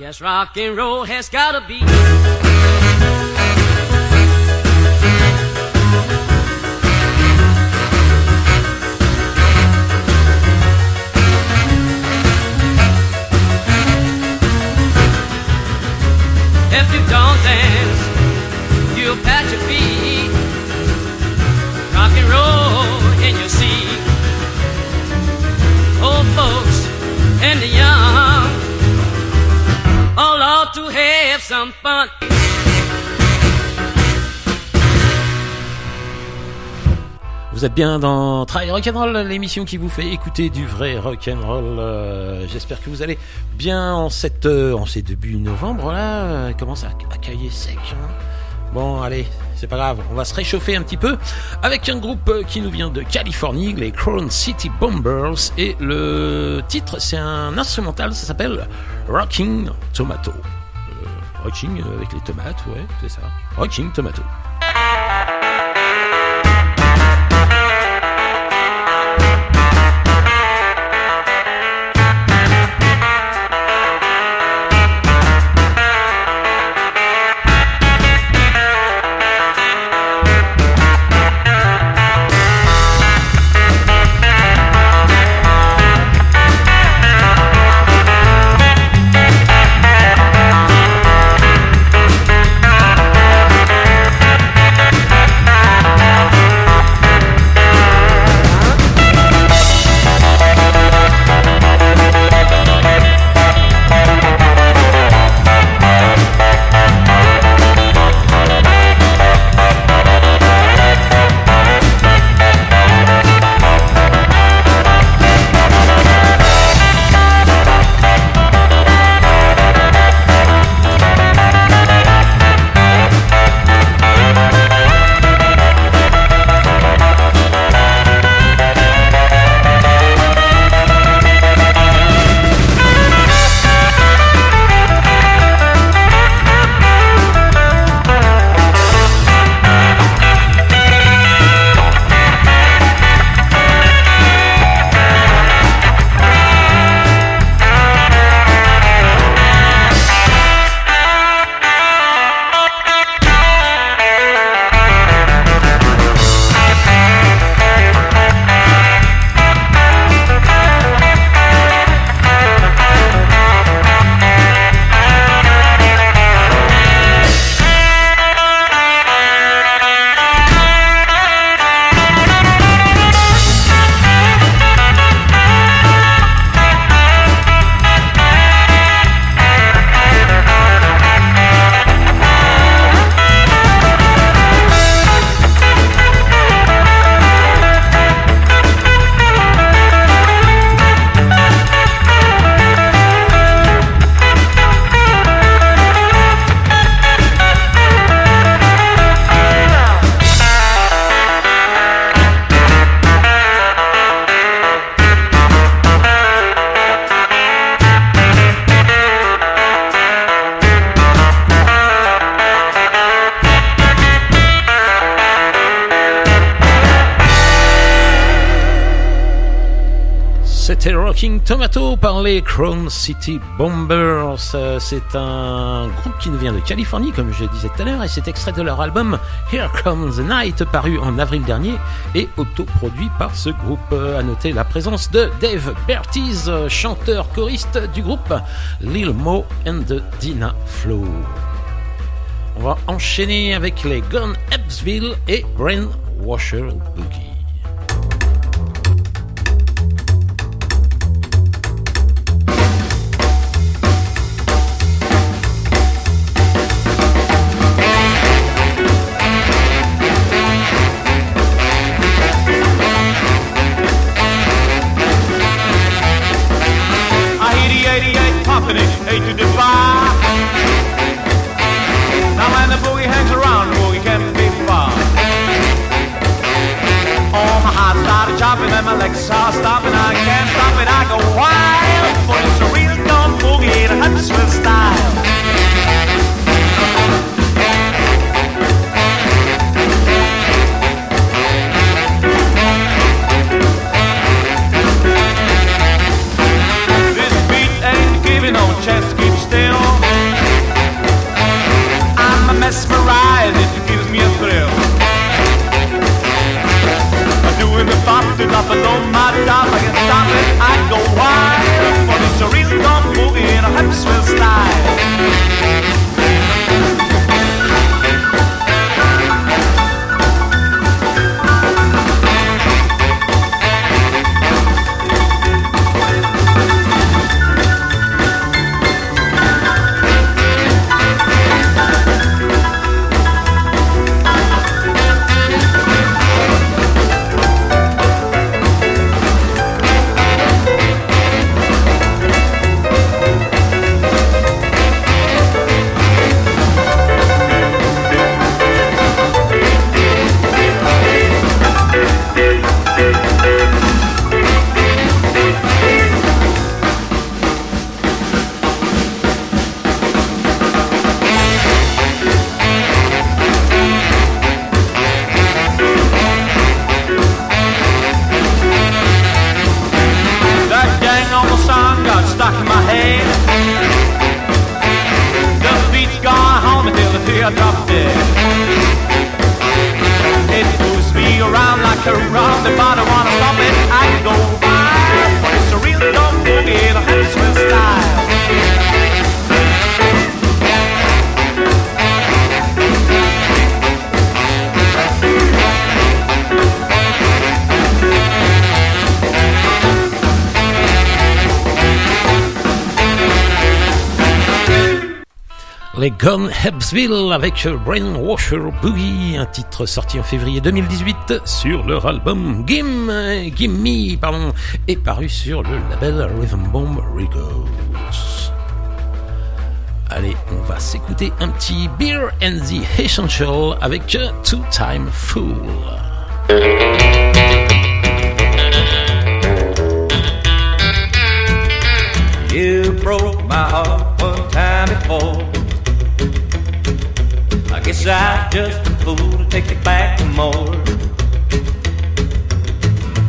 Yes, rock and roll has gotta be. If you don't dance, you'll pat your feet. Vous êtes bien dans Try Rock'n'Roll, l'émission qui vous fait écouter du vrai rock'n'roll. Euh, J'espère que vous allez bien en cette, euh, en ces débuts novembre là. Euh, commence à, à sec. hein. Bon, allez, c'est pas grave, on va se réchauffer un petit peu avec un groupe euh, qui nous vient de Californie, les Crown City Bombers, et le titre c'est un instrumental, ça s'appelle Rocking Tomato. Rocking euh, avec les tomates, ouais, c'est ça. Rocking Tomato. C'était Rocking Tomato par les Crown City Bombers. Euh, C'est un groupe qui nous vient de Californie, comme je disais tout à l'heure, et c'est extrait de leur album Here Comes the Night, paru en avril dernier et autoproduit par ce groupe. Euh, À noter la présence de Dave Bertiz, euh, chanteur choriste du groupe Lil Mo and Dina Flow. On va enchaîner avec les Gun Ebbsville et Brain Washer Boogie. but mind Hebsville avec Brainwasher Boogie, un titre sorti en février 2018 sur leur album Gimme, Gimme, pardon, et paru sur le label Rhythm Bomb Records. Allez, on va s'écouter un petit Beer and the Essential avec Two Time Fool. I'm just a fool to take it back for more.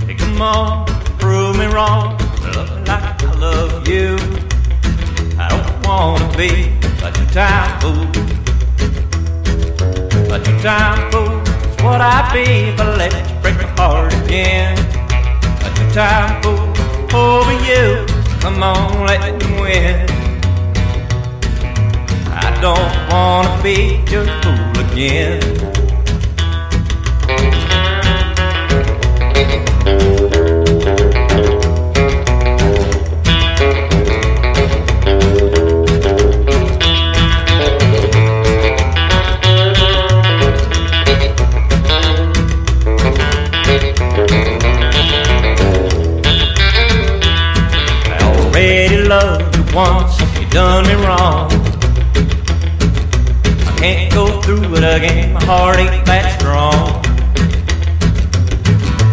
Hey, come on, prove me wrong. Love me like I love you. I don't wanna be a two-time fool. A two-time fool is what I'd be if I let you break my heart again. A two-time fool over you. Come on, let me win don't wanna be your fool again. Once you done me wrong. Through it again, my heart ain't that strong.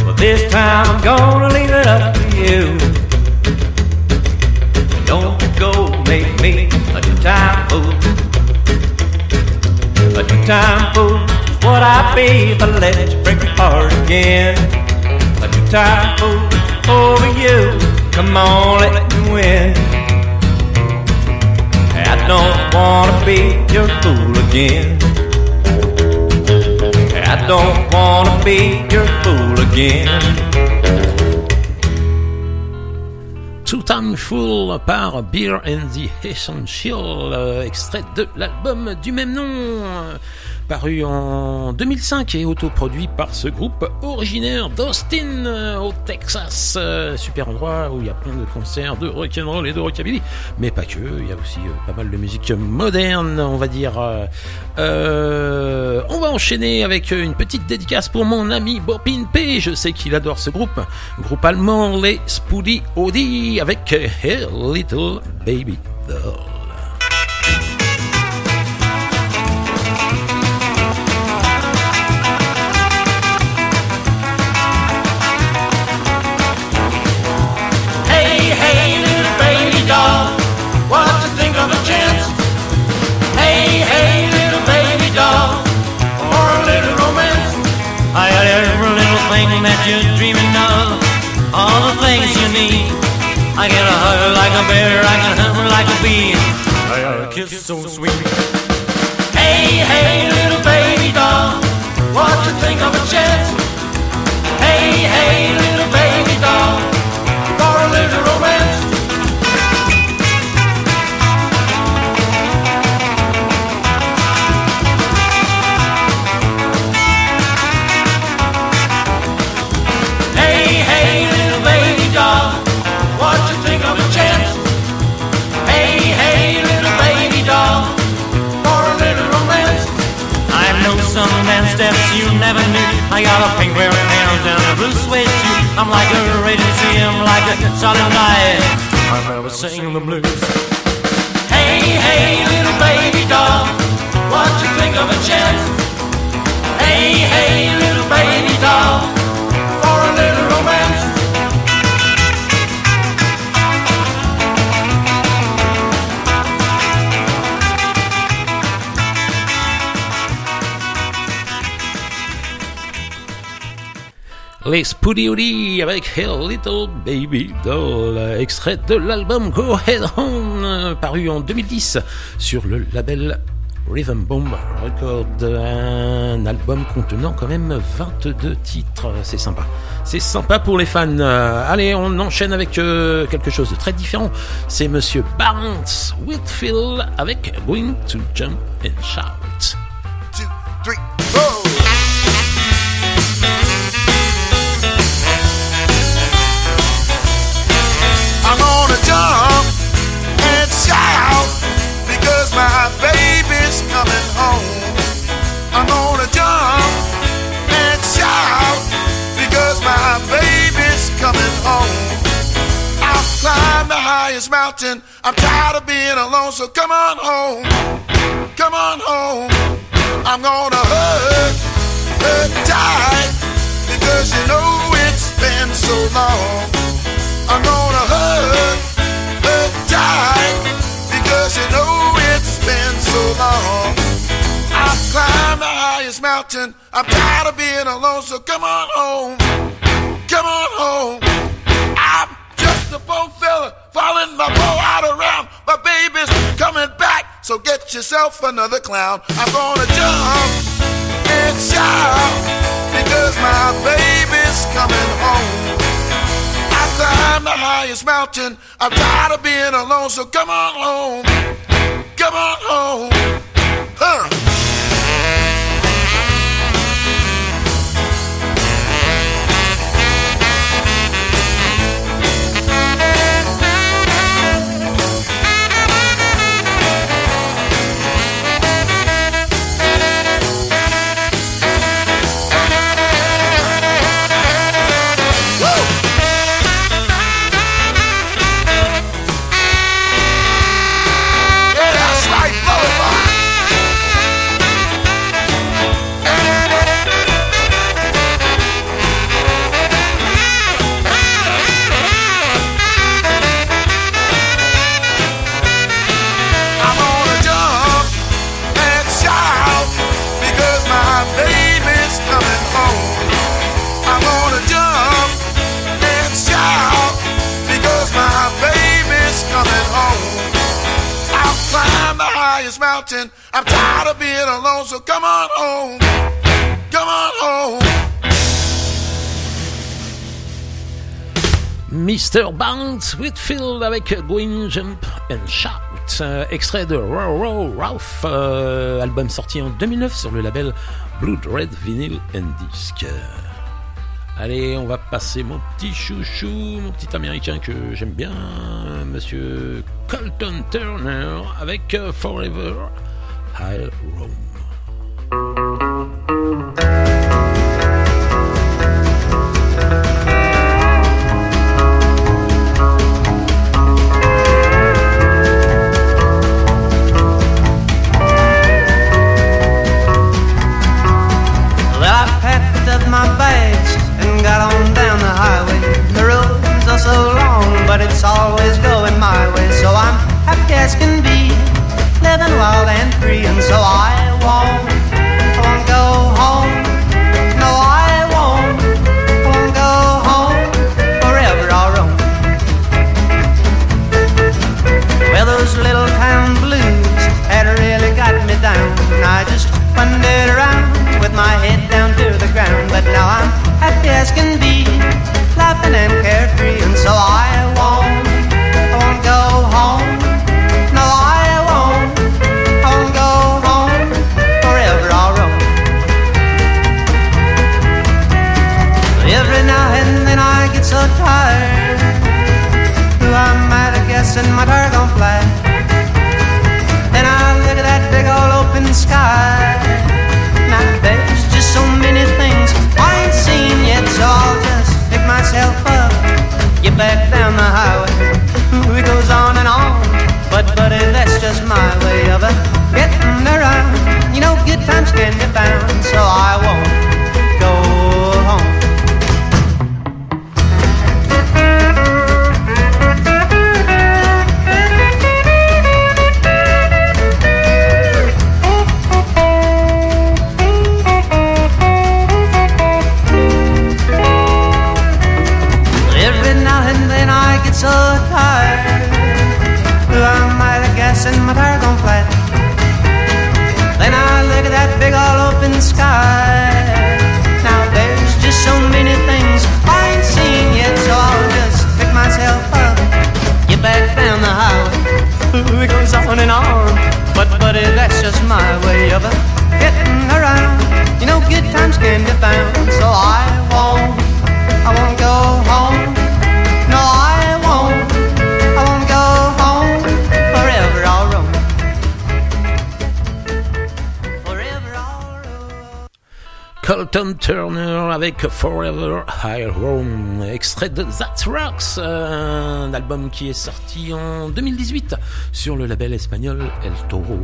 But this time I'm gonna leave it up to you. Don't go make me a two-time fool. A two-time fool is what I'd be if I let you break my heart again. A two-time fool over you. Come on, let me win. I don't wanna be your fool again. Don't wanna be your fool again. Two Time Fool par Beer and the Essential, euh, extrait de l'album du même nom, paru en 2005 et autoproduit par ce groupe originaire d'Austin, euh, au Texas. Euh, super endroit où il y a plein de concerts de rock'n'roll et de rockabilly, mais pas que, il y a aussi euh, pas mal de musique moderne, on va dire. On va enchaîner avec une petite dédicace pour mon ami Bopin P, je sais qu'il adore ce groupe, groupe allemand, les Spoody Audi, avec Hey Little Baby Doll. Little thing that you're dreaming of, all the things you need. I can hug like a bear, I can hunt like a bee. I got a kiss so sweet. Hey, hey, little baby doll, what you think of a chance? Hey, hey, I got a pink pair of pants and a blue suede shoe. I'm like a raging sea, I'm like a solid night. I'm never singing the blues. Hey, hey, little baby doll, what you think of a chance? Hey, hey, little baby doll, Les Spoody avec Hey Little Baby Doll, extrait de l'album Go Head On, paru en 2010 sur le label Rhythm Bomb Record, un album contenant quand même 22 titres, c'est sympa. C'est sympa pour les fans. Allez, on enchaîne avec euh, quelque chose de très différent. C'est Monsieur Barnes Whitfield avec Going to Jump and Shout. coming home. I'm gonna jump and shout because my baby's coming home. I'll climb the highest mountain. I'm tired of being alone, so come on home. Come on home. I'm gonna hug, hug tight because you know it's been so long. I'm gonna hug, hug tight because you know been so long. I've climbed the highest mountain. I'm tired of being alone, so come on home. Come on home. I'm just a poor fella following my bow out around. My baby's coming back, so get yourself another clown. I'm gonna jump and shout because my baby's coming home. I climbed the highest mountain. I'm tired of being alone, so come on home. Come on home. Bounce Whitfield avec Going Jump and Shout. Extrait de Row Ralph, euh, album sorti en 2009 sur le label Blood Red Vinyl and Disc. Allez, on va passer mon petit chouchou, mon petit américain que j'aime bien, monsieur Colton Turner avec euh, Forever I'll Roam. But it's always going my way. So I'm happy as can be, living wild and free. And so I good times can be found, so I but buddy, that's just my way of getting around. You know, good times can be found, so I won't, Colton Turner avec Forever High extrait de That Rocks, un album qui est sorti en 2018 sur le label espagnol El Toro.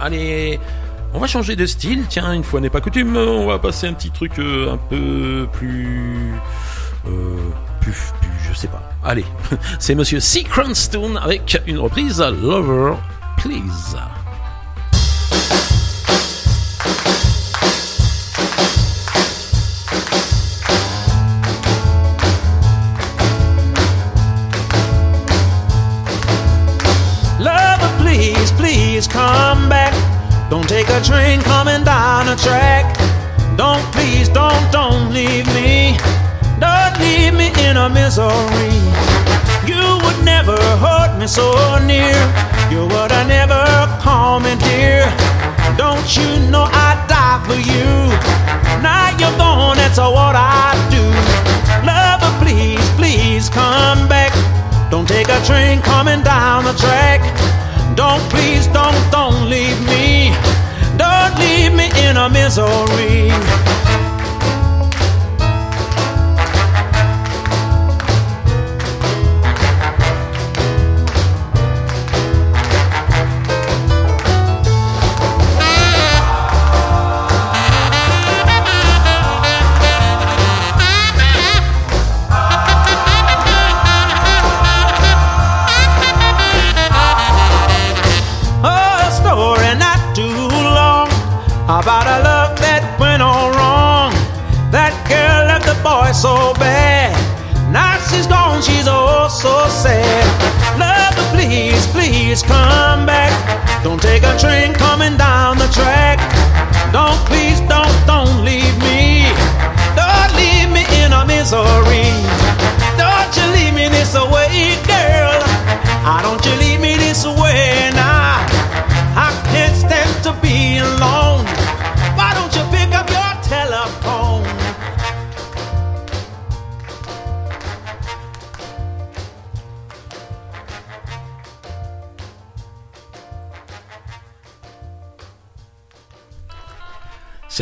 Allez, on va changer de style, tiens, une fois n'est pas coutume, on va passer un petit truc euh, un peu plus... Euh, plus, je sais pas. Allez, c'est Monsieur C. Cranston avec une reprise Lover, Please. Please, come back. Don't take a train coming down the track. Don't, please, don't, don't leave me. Don't leave me in a misery. You would never hurt me so near. You would have never call me dear. Don't you know I'd die for you? Now you're gone, that's what I do. Lover, please, please come back. Don't take a train coming down the track. Don't, please, don't, don't leave me. Don't leave me in a misery.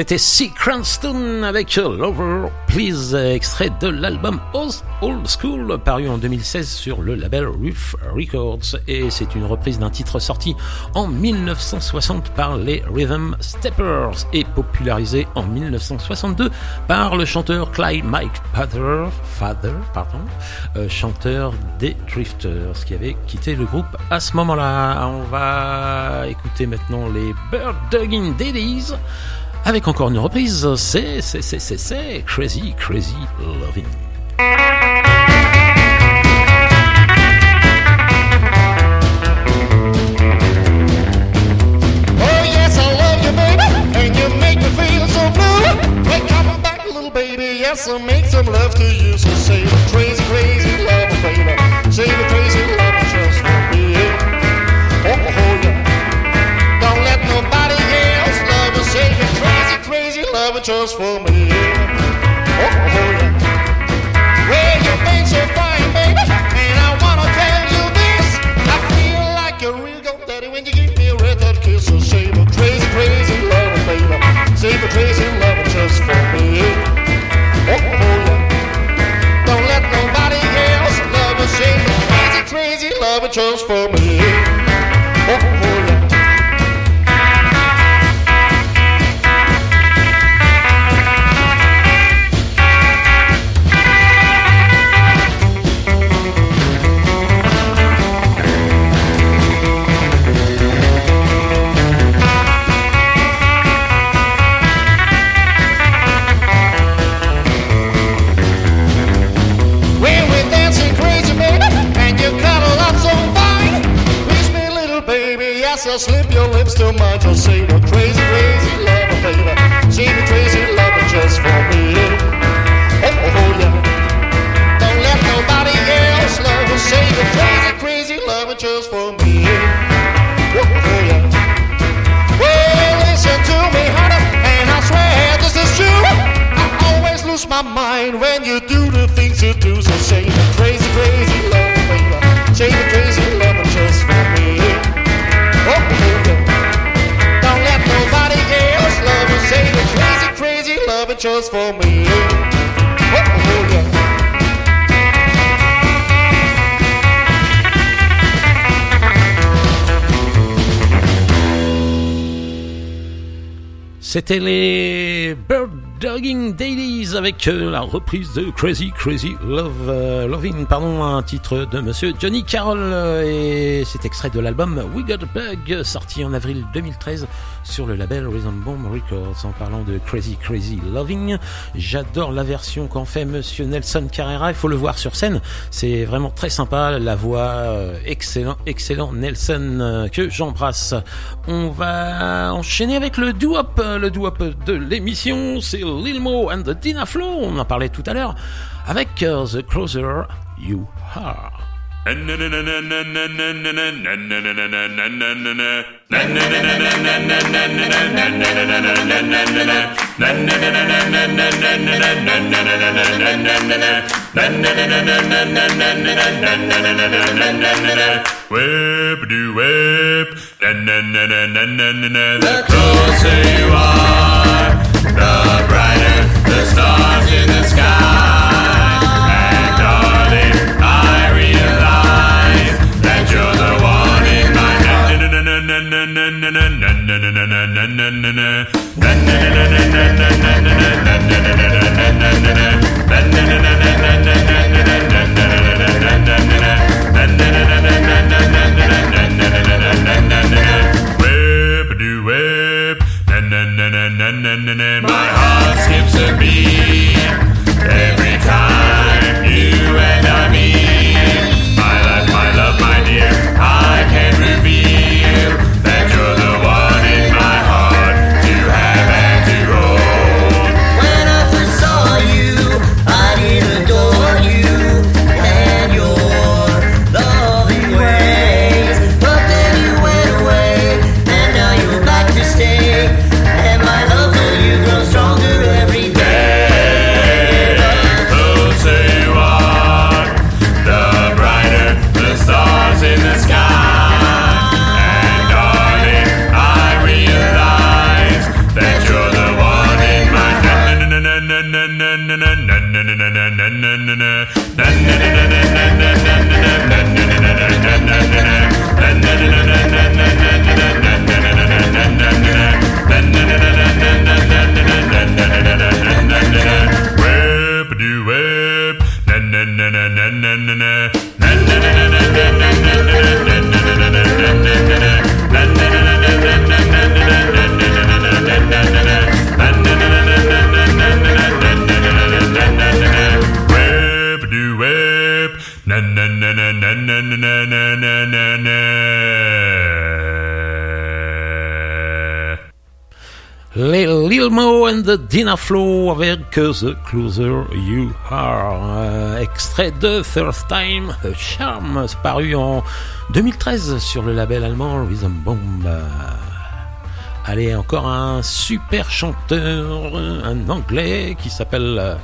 C'était C. Cranston avec Lover Please, extrait de l'album Old School, paru en 2016 sur le label Roof Records. Et c'est une reprise d'un titre sorti en 1960 par les Rhythm Steppers et popularisé en 1962 par le chanteur Clyde Mike Father, Father pardon, euh, chanteur des Drifters, qui avait quitté le groupe à ce moment-là. On va écouter maintenant les Bird Dogging Daddies. Avec encore une reprise, c'est, c'est, c'est, c'est, c'est Crazy, Crazy Loving. Oh yes, I love you, baby, and you make me feel so blue. Hey, come back, little baby, yes, I make some love to you. So say crazy, crazy just for me. Oh, oh, oh yeah. Well, you so fine, baby, and I wanna tell you this. I feel like a real daddy when you give me a kiss. Say the crazy, crazy baby. Say the crazy just for me. Oh, oh, oh yeah. Don't let nobody else love you. Say the crazy, crazy just for me. Lips to say the crazy, crazy lover, baby. Say the crazy lover just for me. Oh, oh, yeah. Don't let nobody else love. Say the crazy, crazy lover just for me. Oh, oh, yeah. Well, listen to me, honey, and I swear this is true. I always lose my mind when you do just for me. Oh, yeah. C'était les Bird Dogging Dailies avec euh, la reprise de Crazy Crazy Love euh, Loving, pardon, un titre de Monsieur Johnny Carroll euh, et c'est extrait de l'album We Got a Bug sorti en avril 2013 sur le label Rhythm Bomb Records. En parlant de Crazy Crazy Loving, j'adore la version qu'en fait Monsieur Nelson Carrera. Il faut le voir sur scène, c'est vraiment très sympa. La voix excellent, excellent Nelson que j'embrasse. On va enchaîner avec le doo-wop, le doo-wop de l'émission. C'est Lil Mo and the Dina Flow, on en parlait tout à l'heure, avec euh, the closer you are. Na na na na be. Dina Flow avec The Closer You Are. Euh, extrait de First Time A Charm, paru en 2013 sur le label allemand Rhythm Bomb. Allez, encore un super chanteur, un anglais qui s'appelle. euh,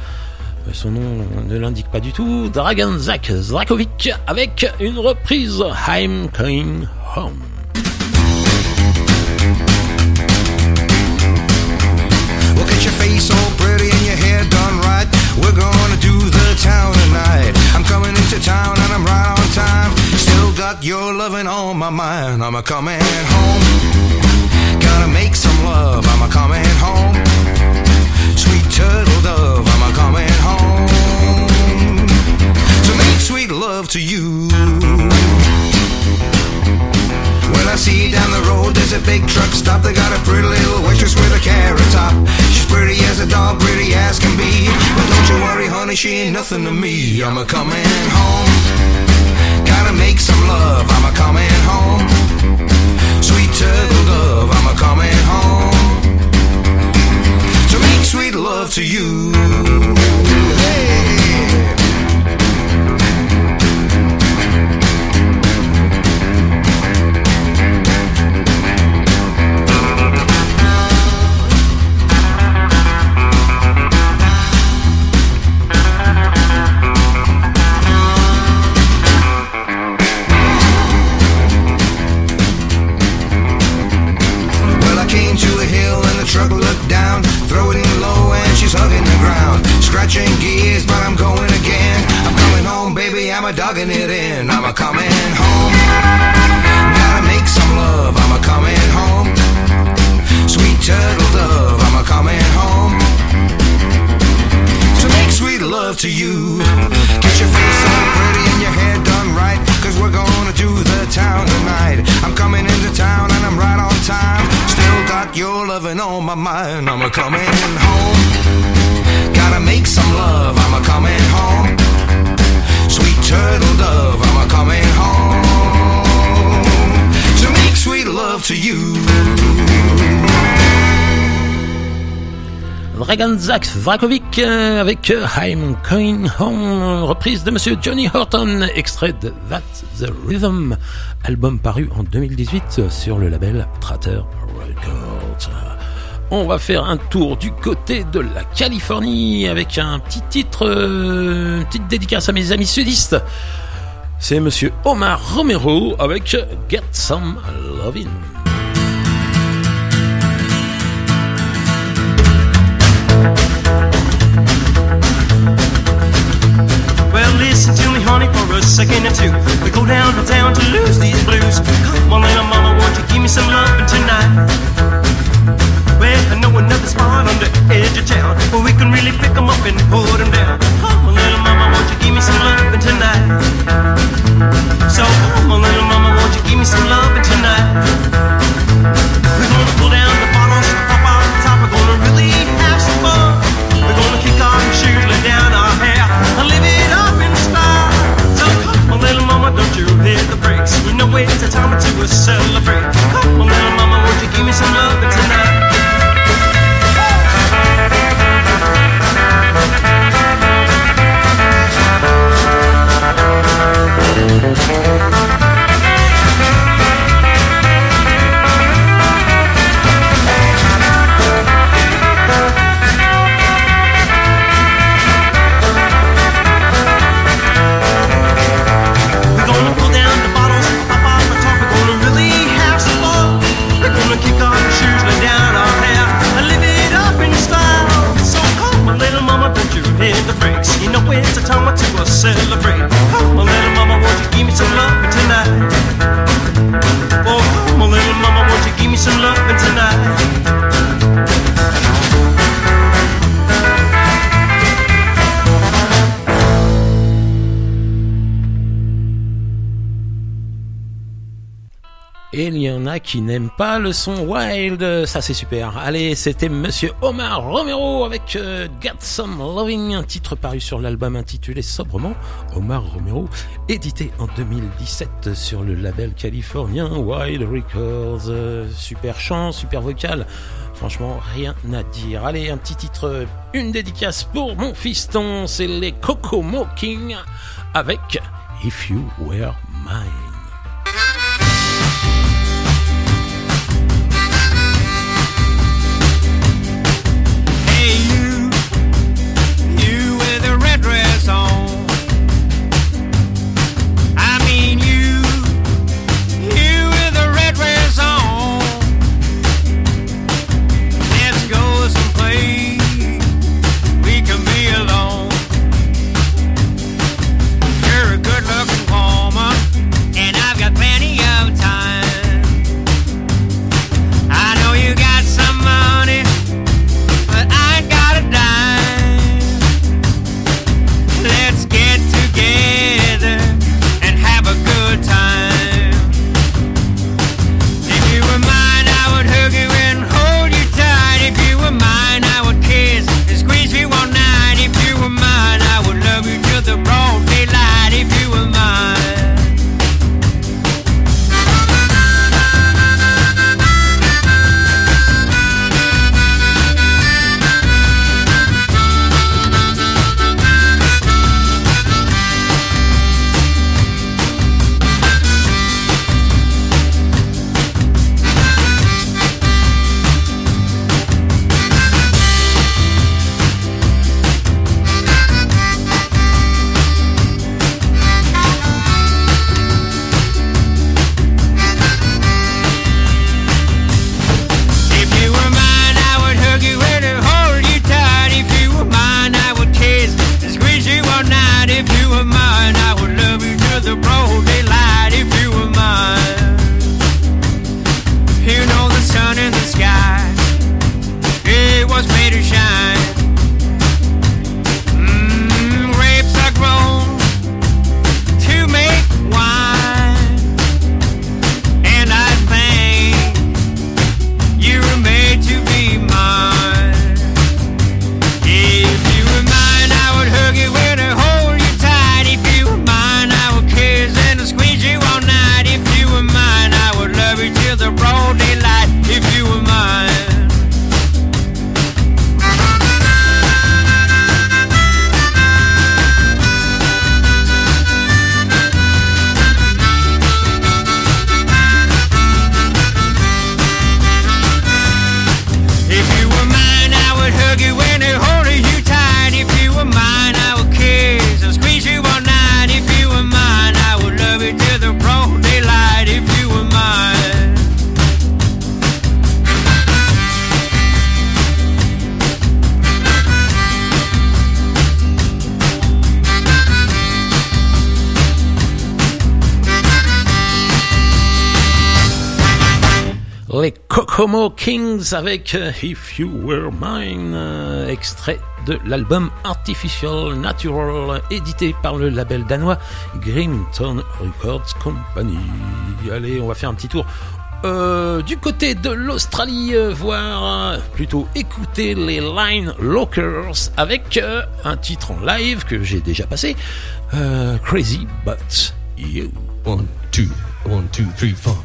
son nom ne l'indique pas du tout. Dragon Zach Zrakovic avec une reprise I'm Coming Home. Loving on my mind. I'm a coming home. Gotta make some love. I'm a coming home. Sweet turtle dove. I'm a coming home. To make sweet love to you. When I see down the road, there's a big truck stop. They got a pretty little waitress with a carrot top. She's pretty as a doll, pretty as can be. But don't you worry, honey, she ain't nothing to me. I'm a coming home. Gotta make some love. I'm a coming home. Sweet turtle dove. I'm a coming home. To make sweet love to you. Hey. Dragon Zach Vrakovic euh, avec I'm Coming Home, reprise de Monsieur Johnny Horton, extrait de That's the Rhythm, album paru en 2018 sur le label Tratter Records. On va faire un tour du côté de la Californie avec un petit titre, euh, une petite dédicace à mes amis sudistes. C'est Monsieur Omar Romero avec Get Some Lovin'. Honey, for a second or two. We go down to town to lose these blues. Come on, little mama, won't you give me some loving tonight? Well, I know another spot on the edge of town where we can really pick 'em up and put 'em down. Come on, little mama, won't you give me some loving tonight? So, come on, little mama, won't you give me some loving tonight? We're gonna pull down it's a time to celebrate. Come on, little mama, won't you give me some tonight? Qui n'aiment pas le son wild, ça c'est super. Allez, c'était Monsieur Omar Romero avec euh, Some Loving, un titre paru sur l'album intitulé sobrement Omar Romero, édité en 2017 sur le label californien Wild Records. Super chant, super vocal. Franchement, rien à dire. Allez, un petit titre, une dédicace pour mon fiston, c'est les Coco King avec If You Were Mine. Kokomo Kings avec euh, If You Were Mine, euh, extrait de l'album Artificial Natural, édité par le label danois Grimton Records Company. Allez, on va faire un petit tour euh, du côté de l'Australie, voir, euh, plutôt écouter les Line Lockers avec un titre en live que j'ai déjà passé, Crazy But You. One, two, one, two, three, four.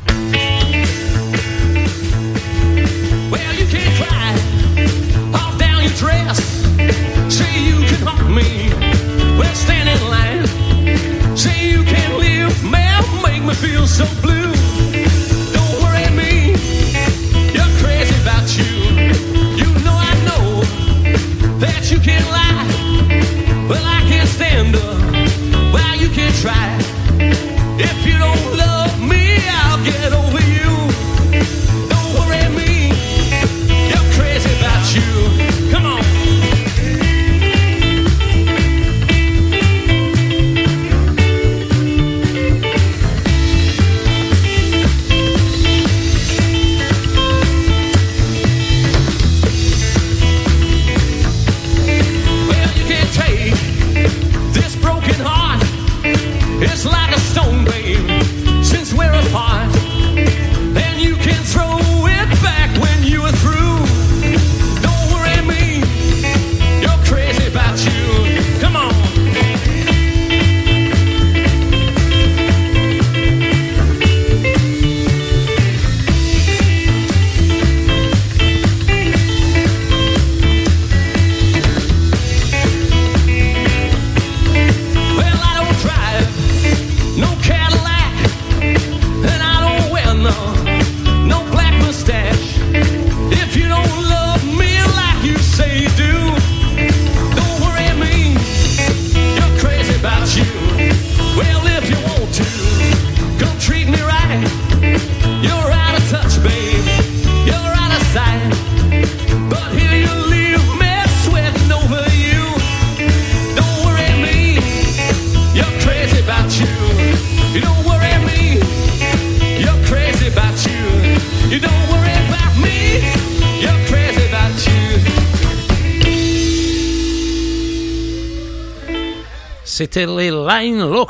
Dress. Say you can haunt me. Well, stand in line. Say you can live, man, make me feel so blue. Don't worry me, you're crazy about you. You know I know that you can lie. Well, I can't stand up.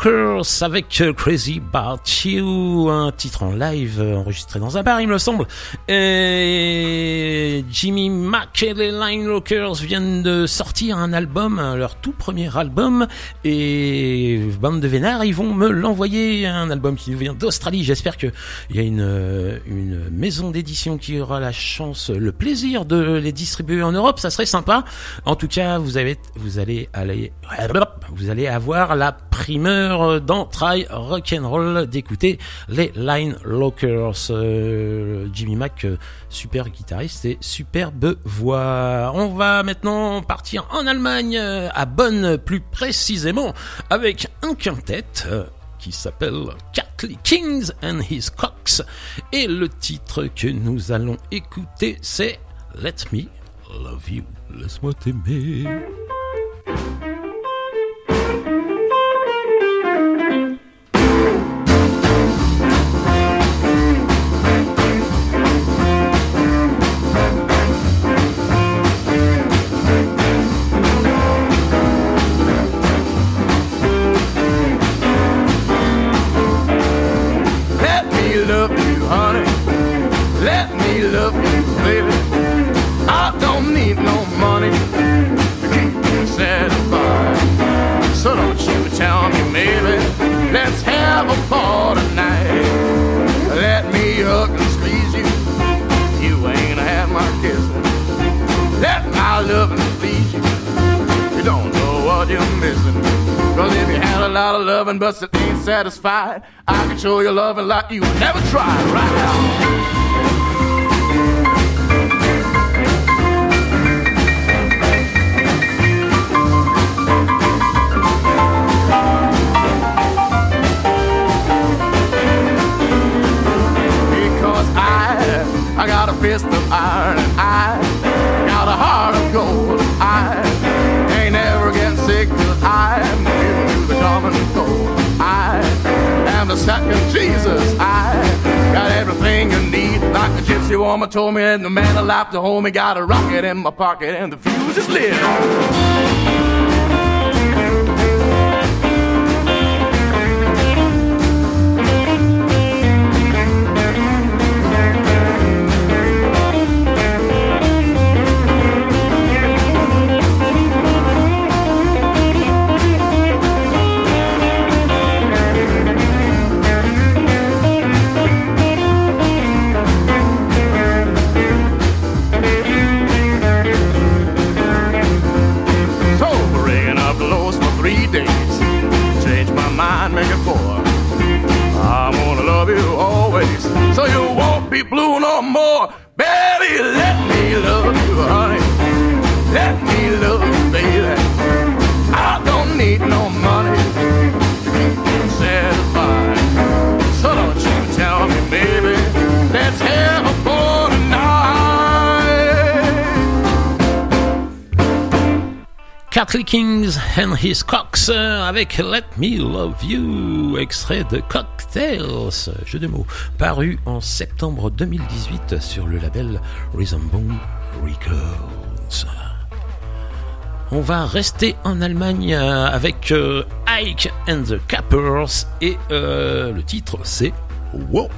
Avec euh, Crazy About You, un titre en live euh, enregistré dans un bar, il me semble. Et Jimmy Mack et les Line Lockers viennent de sortir un album, leur tout premier album. Et bande de vénards, ils vont me l'envoyer, un album qui vient d'Australie. J'espère que il y a une, euh, une maison d'édition qui aura la chance, le plaisir de les distribuer en Europe. Ça serait sympa. En tout cas, vous avez, vous allez aller, vous allez avoir la primeur dans Try Rock'n'Roll d'écouter les Line Lockers. Euh, Jimmy Mack, euh, super guitariste et superbe voix. On va maintenant partir en Allemagne, euh, à Bonn plus précisément, avec un quintet. euh, qui s'appelle Catley Kings and His Cocks et le titre que nous allons écouter c'est Let Me Love You. Laisse-moi t'aimer. Have a ball tonight. Let me hug and squeeze you. You ain't had my kissing. Let my loving please you. You don't know what you're missing. Cause if you had a lot of loving but still ain't satisfied, I can show you loving like you never tried right now. I, I got a fist of iron and I got a heart of gold. I ain't never getting sick cause I'm giving you the common cold. I am the second Jesus. I got everything you need. Like the gypsy woman told me, and the man alive to hold me. Got a rocket in my pocket and the fuse is lit. His Cox euh, avec Let Me Love You, extrait de Cocktails, jeu de mots, paru en septembre 2018 sur le label Boom Records. On va rester en Allemagne euh, avec euh, Ike and the Cappers et le titre c'est Wow.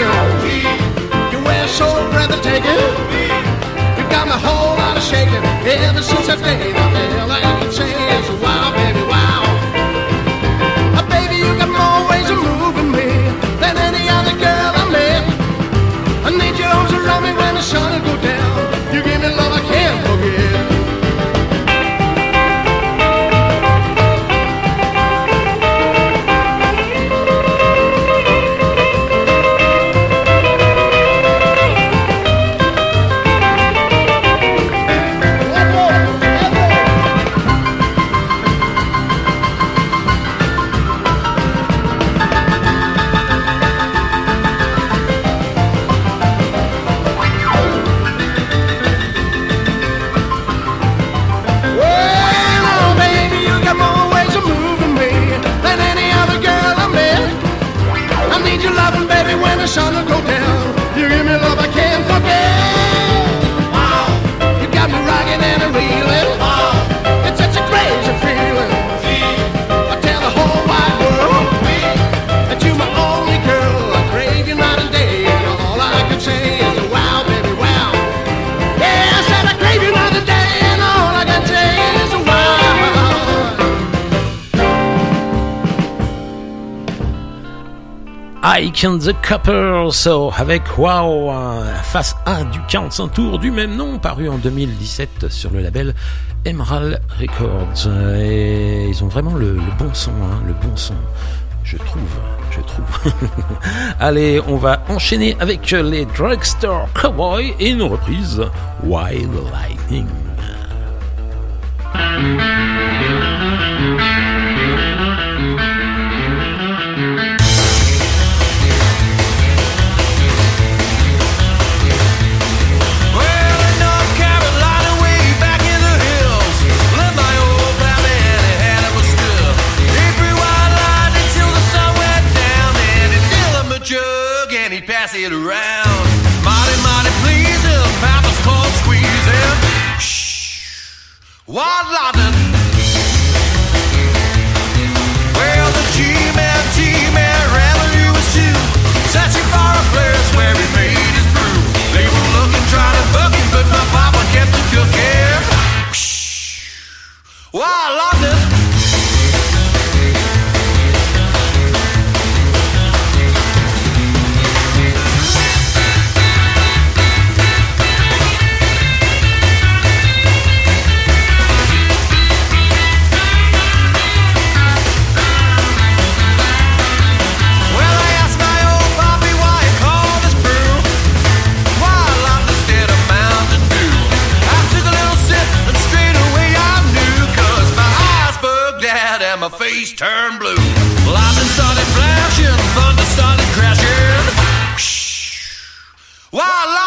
Summer you were so breathtaking. You got my whole lot of shaking ever since that day. The Coppers so, avec Wow euh, face A du 45 tours du même nom paru en 2017 sur le label Emerald Records. Et ils ont vraiment le, bon son hein, le bon son je trouve je trouve. Allez on va enchaîner avec les Drugstore Cowboys et une reprise Wild Lightning Wild London. Turned blue. Lightning started flashing, thunder started crashing. Wild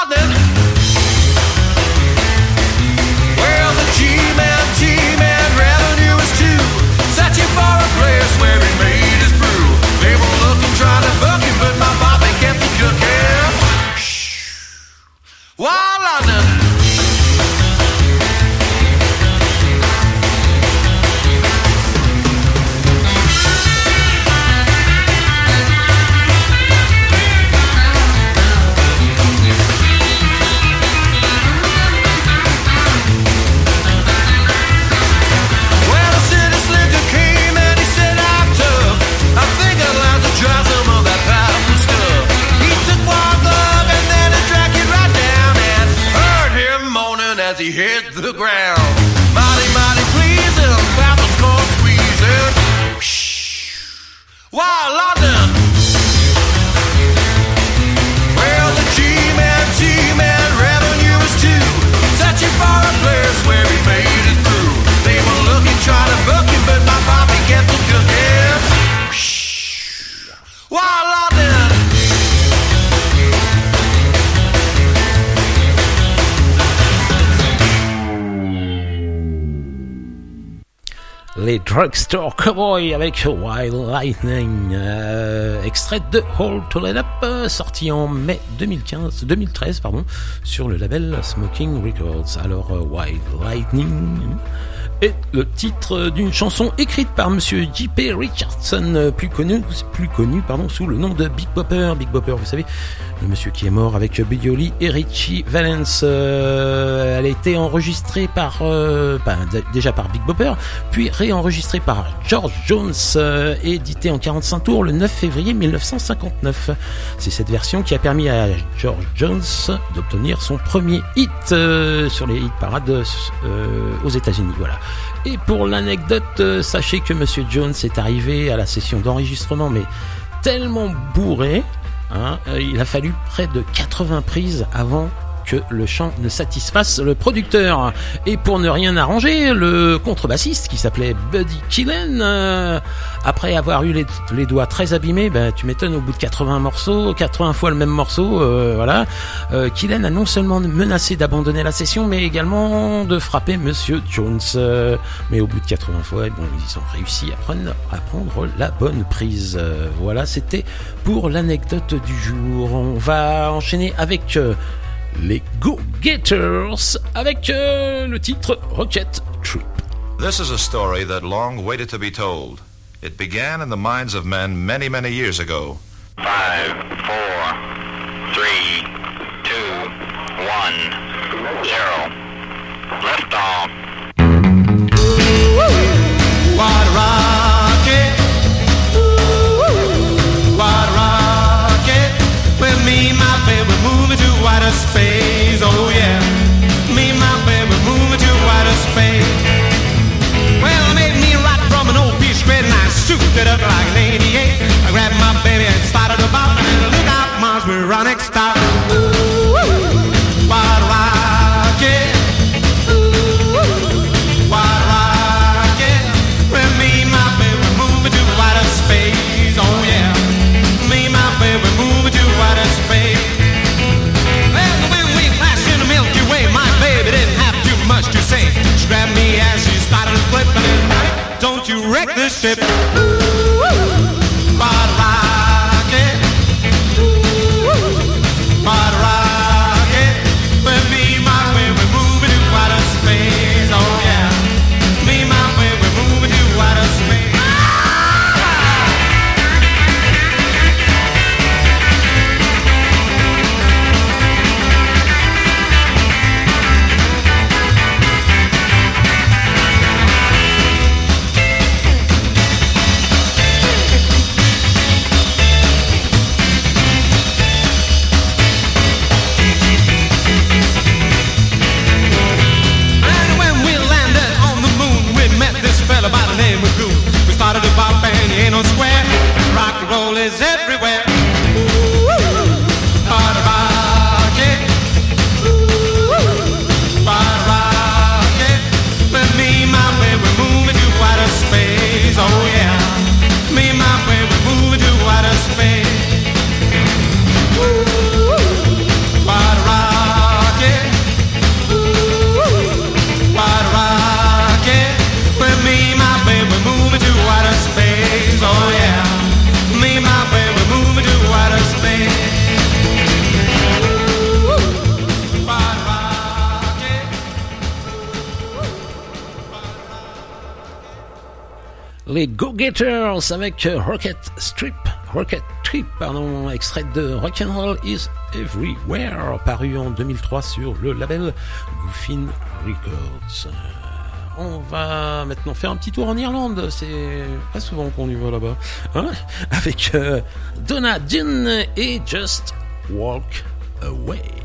Drugstore Cowboys avec Wild Lightning, euh, extrait de Hold to Let Up, euh, sorti en mai 2015, 2013 pardon, sur le label Smoking Records. Alors euh, Wild Lightning est le titre d'une chanson écrite par Monsieur J.P. Richardson, plus connu, plus connu pardon, sous le nom de Big Bopper. Big Bopper, vous savez, le monsieur qui est mort avec Holly et Richie Valens. Euh, elle a été enregistrée par, euh, d- déjà par Big Bopper, puis réenregistrée par George Jones, euh, éditée en 45 tours le 9 février 1959. C'est cette version qui a permis à George Jones d'obtenir son premier hit euh, sur les hit parades aux États-Unis. Voilà. Et pour l'anecdote, sachez que Monsieur Jones est arrivé à la session d'enregistrement, mais tellement bourré, hein, euh, il a fallu près de 80 prises avant que le chant ne satisfasse le producteur. Et pour ne rien arranger, le contrebassiste qui s'appelait Buddy Killen, euh, après avoir eu les, doigts très abîmés, ben, tu m'étonnes, au bout de 80 morceaux, 80 fois le même morceau, euh, voilà, euh, Killen a non seulement menacé d'abandonner la session, mais également de frapper Monsieur Jones. Mais au bout de 80 fois, bon, ils ont réussi à prendre, la bonne prise. Voilà, c'était pour l'anecdote du jour. On va enchaîner avec les Go Getters avec euh, le titre Rocket Troop. This is a story that long waited to be told. It began in the minds of men many, many years ago. Five, four, three, two, one, zero. Lift off. What a rocket. Outer space. Oh, yeah. Me and my baby moving to outer space. Well, I made me rock from an old piece of and I souped it up like an 88. I grabbed my baby and started about and look out, Mars, we're on next stop. Wreck this ship. Avec euh, Rocket Strip, Rocket Trip, pardon, extrait de Rock'n'Roll is Everywhere, paru en 2003 sur le label Goofin Records. Euh, on va maintenant faire un petit tour en Irlande, c'est pas souvent qu'on y va là-bas, hein? Avec euh, Donna Dean et Just Walk Away.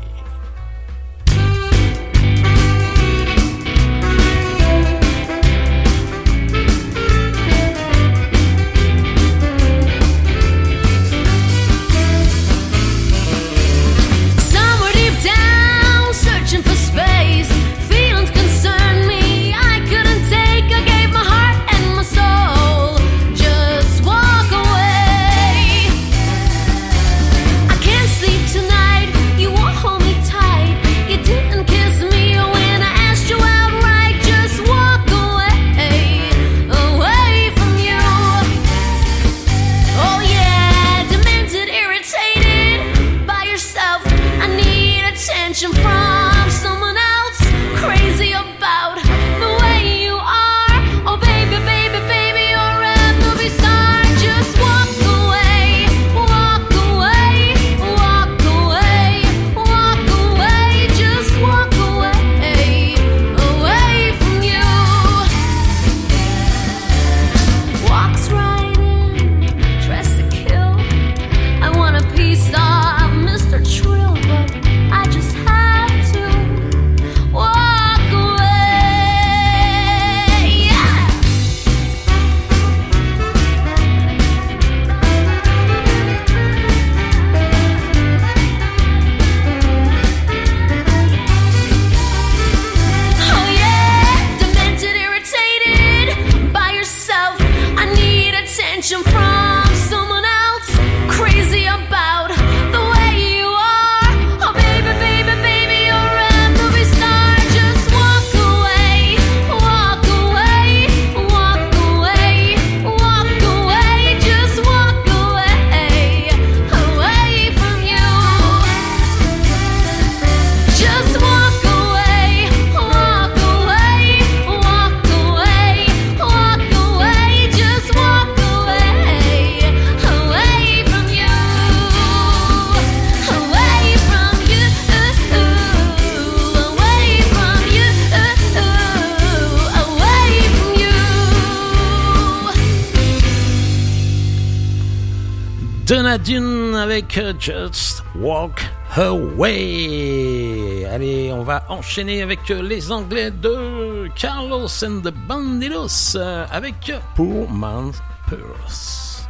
avec euh, Just Walk Away. Allez, on va enchaîner avec euh, les Anglais de Carlos and the Bandidos euh, avec Poor Man's Purse.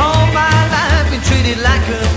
All my life been treated like a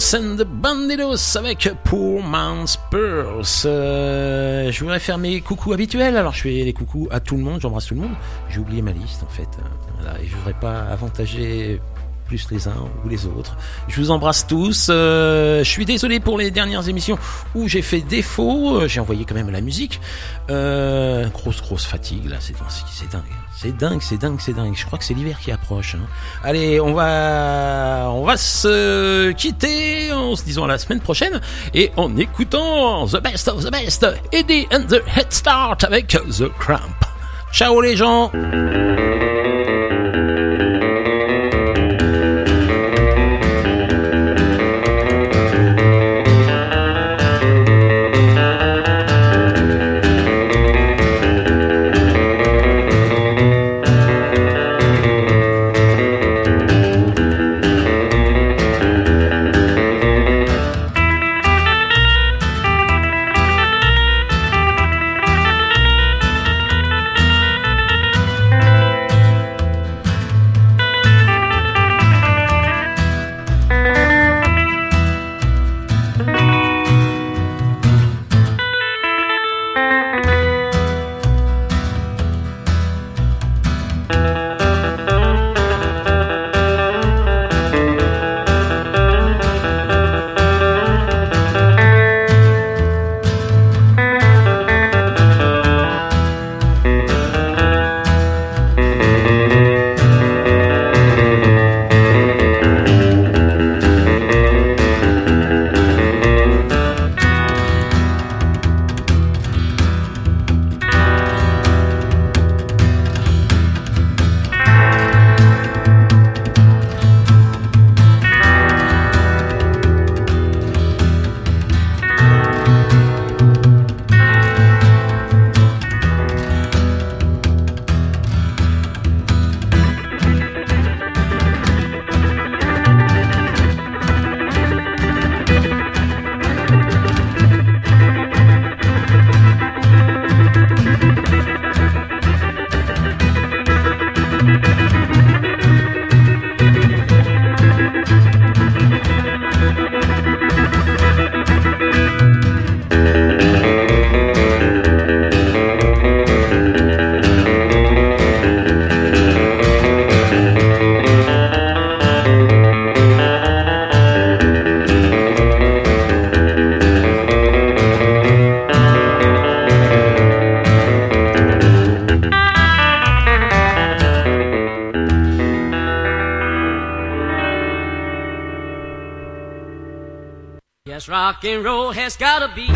And the Bandidos avec Poor Man's. Euh, je voudrais faire mes coucous habituels. Alors je fais les coucous à tout le monde, j'embrasse tout le monde. J'ai oublié ma liste en fait. Euh, Voilà, et je voudrais pas avantager plus les uns ou les autres. Je vous embrasse tous. Euh, je suis désolé pour les dernières émissions où j'ai fait défaut. Euh, J'ai envoyé quand même la musique. Euh, grosse grosse fatigue là, c'est dingue. C'est dingue, c'est dingue, c'est dingue. Je crois que c'est l'hiver qui approche. hein. Allez, on va, on va se quitter en se disant à la semaine prochaine et en écoutant The Best of the Best, Eddie and the Head Start avec The Cramp. Ciao les gens. Rock and roll has gotta be.